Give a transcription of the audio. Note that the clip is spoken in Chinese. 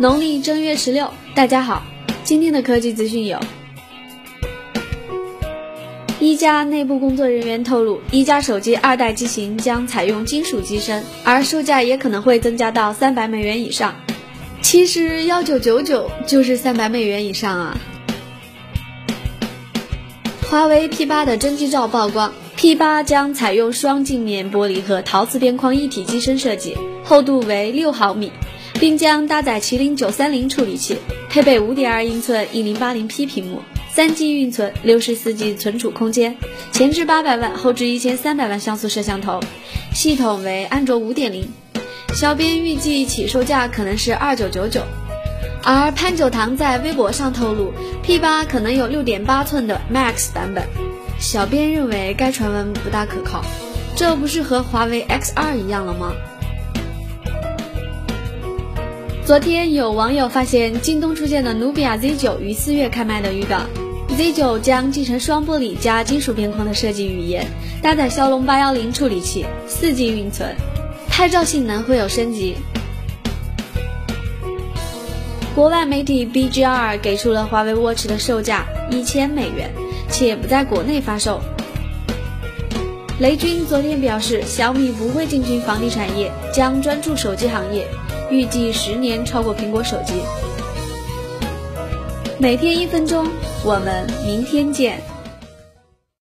农历正月十六，大家好。今天的科技资讯有：一加内部工作人员透露，一加手机二代机型将采用金属机身，而售价也可能会增加到三百美元以上。其实幺九九九就是三百美元以上啊。华为 P 八的真机照曝光，P 八将采用双镜面玻璃和陶瓷边框一体机身设计，厚度为六毫米。并将搭载麒麟九三零处理器，配备五点二英寸一零八零 P 屏幕，三 G 运存，六十四 G 存储空间，前置八百万，后置一千三百万像素摄像头，系统为安卓五点零。小编预计起售价可能是二九九九，而潘九堂在微博上透露，P 八可能有六点八寸的 Max 版本。小编认为该传闻不大可靠，这不是和华为 X 二一样了吗？昨天有网友发现京东出现的努比亚 Z9 于四月开卖的预告，Z9 将继承双玻璃加金属边框的设计语言，搭载骁龙八幺零处理器，四 G 运存，拍照性能会有升级。国外媒体 BGR 给出了华为 Watch 的售价一千美元，且不在国内发售。雷军昨天表示，小米不会进军房地产业，将专注手机行业，预计十年超过苹果手机。每天一分钟，我们明天见。